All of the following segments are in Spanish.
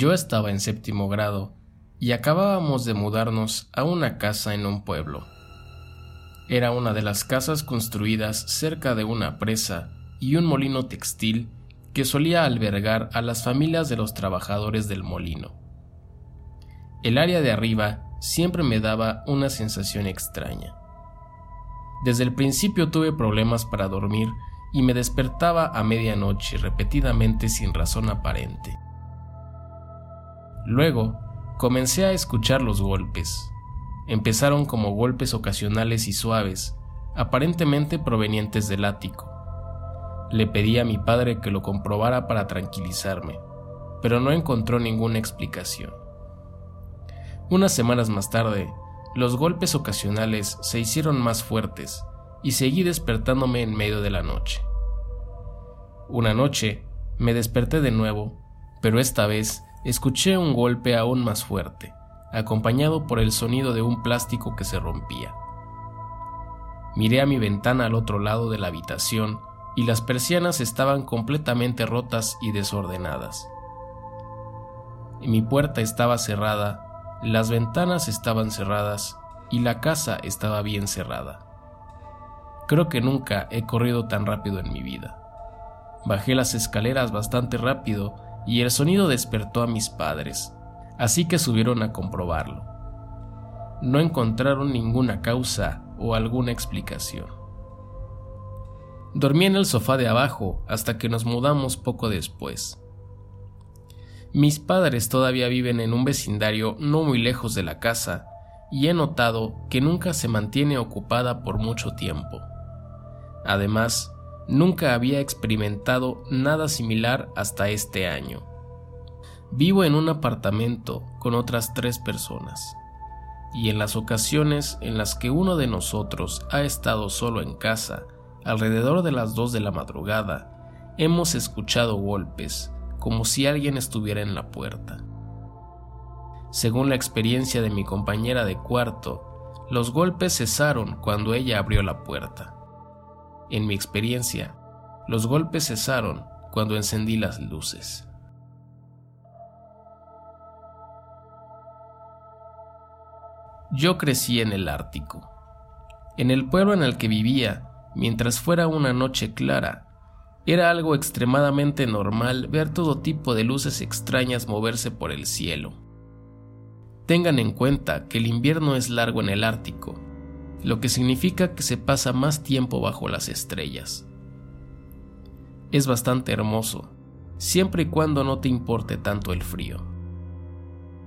Yo estaba en séptimo grado y acabábamos de mudarnos a una casa en un pueblo. Era una de las casas construidas cerca de una presa y un molino textil que solía albergar a las familias de los trabajadores del molino. El área de arriba siempre me daba una sensación extraña. Desde el principio tuve problemas para dormir y me despertaba a medianoche repetidamente sin razón aparente. Luego, comencé a escuchar los golpes. Empezaron como golpes ocasionales y suaves, aparentemente provenientes del ático. Le pedí a mi padre que lo comprobara para tranquilizarme, pero no encontró ninguna explicación. Unas semanas más tarde, los golpes ocasionales se hicieron más fuertes y seguí despertándome en medio de la noche. Una noche me desperté de nuevo, pero esta vez escuché un golpe aún más fuerte, acompañado por el sonido de un plástico que se rompía. Miré a mi ventana al otro lado de la habitación y las persianas estaban completamente rotas y desordenadas. Mi puerta estaba cerrada las ventanas estaban cerradas y la casa estaba bien cerrada. Creo que nunca he corrido tan rápido en mi vida. Bajé las escaleras bastante rápido y el sonido despertó a mis padres, así que subieron a comprobarlo. No encontraron ninguna causa o alguna explicación. Dormí en el sofá de abajo hasta que nos mudamos poco después. Mis padres todavía viven en un vecindario no muy lejos de la casa y he notado que nunca se mantiene ocupada por mucho tiempo. Además, nunca había experimentado nada similar hasta este año. Vivo en un apartamento con otras tres personas, y en las ocasiones en las que uno de nosotros ha estado solo en casa, alrededor de las dos de la madrugada, hemos escuchado golpes, como si alguien estuviera en la puerta. Según la experiencia de mi compañera de cuarto, los golpes cesaron cuando ella abrió la puerta. En mi experiencia, los golpes cesaron cuando encendí las luces. Yo crecí en el Ártico. En el pueblo en el que vivía, mientras fuera una noche clara, era algo extremadamente normal ver todo tipo de luces extrañas moverse por el cielo. Tengan en cuenta que el invierno es largo en el Ártico, lo que significa que se pasa más tiempo bajo las estrellas. Es bastante hermoso, siempre y cuando no te importe tanto el frío.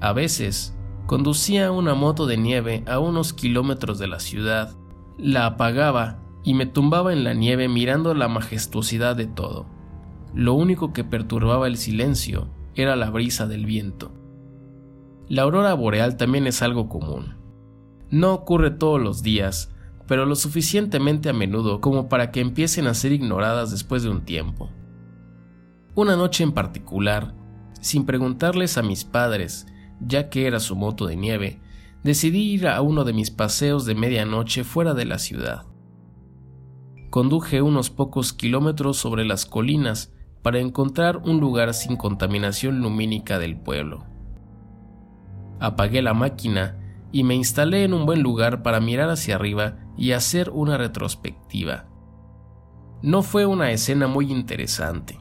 A veces, conducía una moto de nieve a unos kilómetros de la ciudad, la apagaba y me tumbaba en la nieve mirando la majestuosidad de todo. Lo único que perturbaba el silencio era la brisa del viento. La aurora boreal también es algo común. No ocurre todos los días, pero lo suficientemente a menudo como para que empiecen a ser ignoradas después de un tiempo. Una noche en particular, sin preguntarles a mis padres, ya que era su moto de nieve, decidí ir a uno de mis paseos de medianoche fuera de la ciudad conduje unos pocos kilómetros sobre las colinas para encontrar un lugar sin contaminación lumínica del pueblo. Apagué la máquina y me instalé en un buen lugar para mirar hacia arriba y hacer una retrospectiva. No fue una escena muy interesante.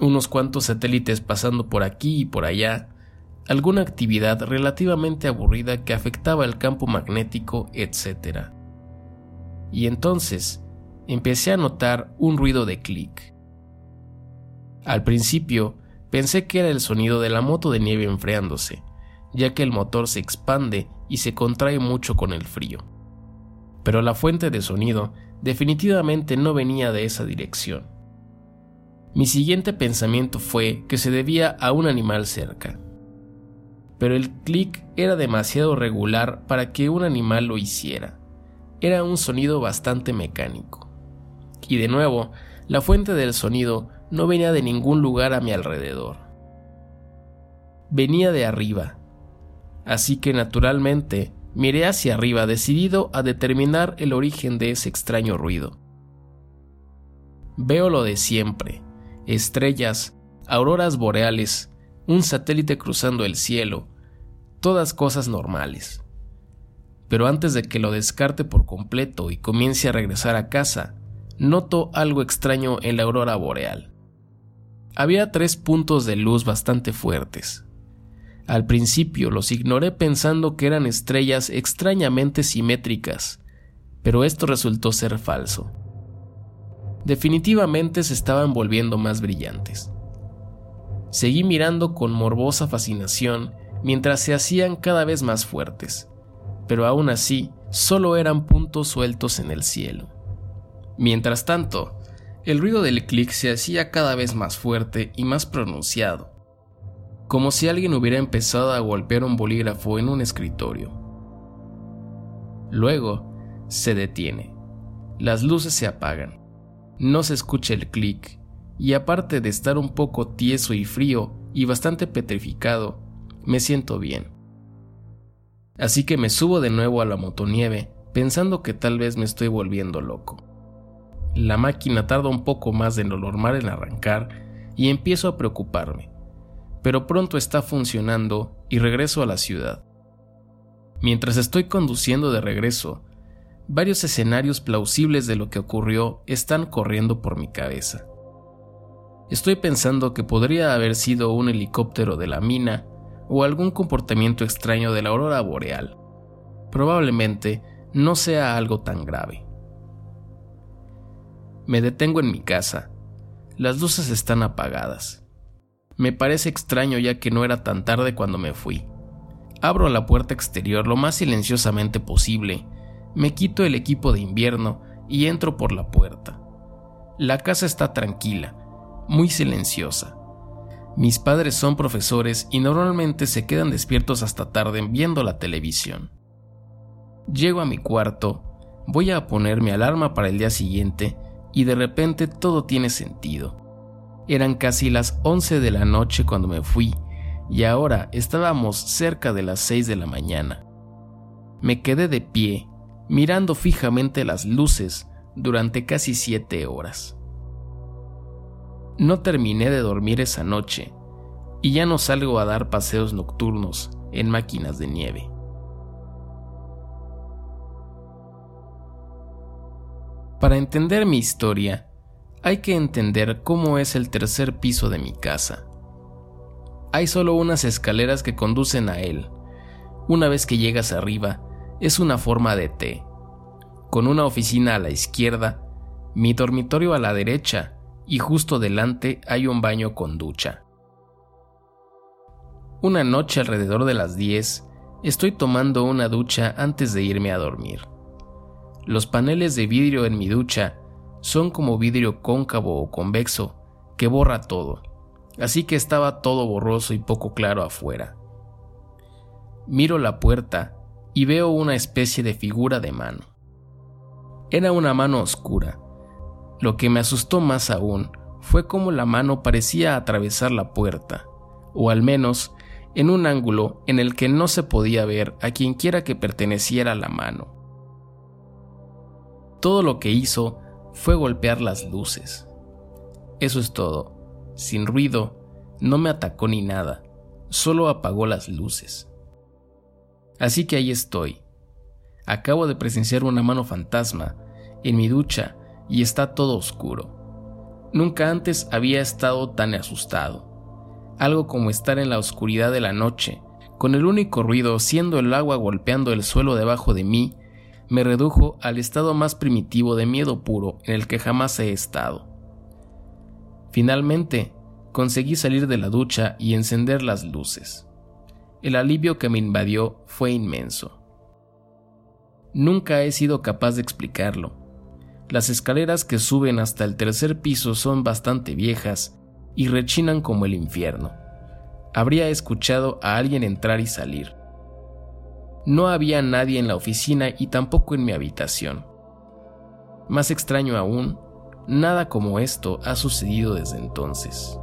Unos cuantos satélites pasando por aquí y por allá, alguna actividad relativamente aburrida que afectaba el campo magnético, etc y entonces empecé a notar un ruido de clic. Al principio pensé que era el sonido de la moto de nieve enfriándose, ya que el motor se expande y se contrae mucho con el frío. Pero la fuente de sonido definitivamente no venía de esa dirección. Mi siguiente pensamiento fue que se debía a un animal cerca. Pero el clic era demasiado regular para que un animal lo hiciera era un sonido bastante mecánico. Y de nuevo, la fuente del sonido no venía de ningún lugar a mi alrededor. Venía de arriba. Así que naturalmente miré hacia arriba decidido a determinar el origen de ese extraño ruido. Veo lo de siempre, estrellas, auroras boreales, un satélite cruzando el cielo, todas cosas normales. Pero antes de que lo descarte por completo y comience a regresar a casa, noto algo extraño en la aurora boreal. Había tres puntos de luz bastante fuertes. Al principio los ignoré pensando que eran estrellas extrañamente simétricas, pero esto resultó ser falso. Definitivamente se estaban volviendo más brillantes. Seguí mirando con morbosa fascinación mientras se hacían cada vez más fuertes, pero aún así solo eran puntos sueltos en el cielo. Mientras tanto, el ruido del clic se hacía cada vez más fuerte y más pronunciado, como si alguien hubiera empezado a golpear un bolígrafo en un escritorio. Luego, se detiene. Las luces se apagan. No se escucha el clic y aparte de estar un poco tieso y frío y bastante petrificado, me siento bien. Así que me subo de nuevo a la motonieve, pensando que tal vez me estoy volviendo loco. La máquina tarda un poco más de lo normal en arrancar y empiezo a preocuparme, pero pronto está funcionando y regreso a la ciudad. Mientras estoy conduciendo de regreso, varios escenarios plausibles de lo que ocurrió están corriendo por mi cabeza. Estoy pensando que podría haber sido un helicóptero de la mina o algún comportamiento extraño de la aurora boreal. Probablemente no sea algo tan grave. Me detengo en mi casa. Las luces están apagadas. Me parece extraño ya que no era tan tarde cuando me fui. Abro la puerta exterior lo más silenciosamente posible, me quito el equipo de invierno y entro por la puerta. La casa está tranquila, muy silenciosa. Mis padres son profesores y normalmente se quedan despiertos hasta tarde viendo la televisión. Llego a mi cuarto, voy a poner mi alarma para el día siguiente y de repente todo tiene sentido. Eran casi las 11 de la noche cuando me fui y ahora estábamos cerca de las 6 de la mañana. Me quedé de pie, mirando fijamente las luces durante casi 7 horas. No terminé de dormir esa noche y ya no salgo a dar paseos nocturnos en máquinas de nieve. Para entender mi historia, hay que entender cómo es el tercer piso de mi casa. Hay solo unas escaleras que conducen a él. Una vez que llegas arriba, es una forma de T, con una oficina a la izquierda, mi dormitorio a la derecha y justo delante hay un baño con ducha. Una noche alrededor de las 10, estoy tomando una ducha antes de irme a dormir. Los paneles de vidrio en mi ducha son como vidrio cóncavo o convexo que borra todo, así que estaba todo borroso y poco claro afuera. Miro la puerta y veo una especie de figura de mano. Era una mano oscura, lo que me asustó más aún fue cómo la mano parecía atravesar la puerta, o al menos en un ángulo en el que no se podía ver a quienquiera que perteneciera la mano. Todo lo que hizo fue golpear las luces. Eso es todo. Sin ruido, no me atacó ni nada, solo apagó las luces. Así que ahí estoy. Acabo de presenciar una mano fantasma en mi ducha y está todo oscuro. Nunca antes había estado tan asustado. Algo como estar en la oscuridad de la noche, con el único ruido siendo el agua golpeando el suelo debajo de mí, me redujo al estado más primitivo de miedo puro en el que jamás he estado. Finalmente, conseguí salir de la ducha y encender las luces. El alivio que me invadió fue inmenso. Nunca he sido capaz de explicarlo, las escaleras que suben hasta el tercer piso son bastante viejas y rechinan como el infierno. Habría escuchado a alguien entrar y salir. No había nadie en la oficina y tampoco en mi habitación. Más extraño aún, nada como esto ha sucedido desde entonces.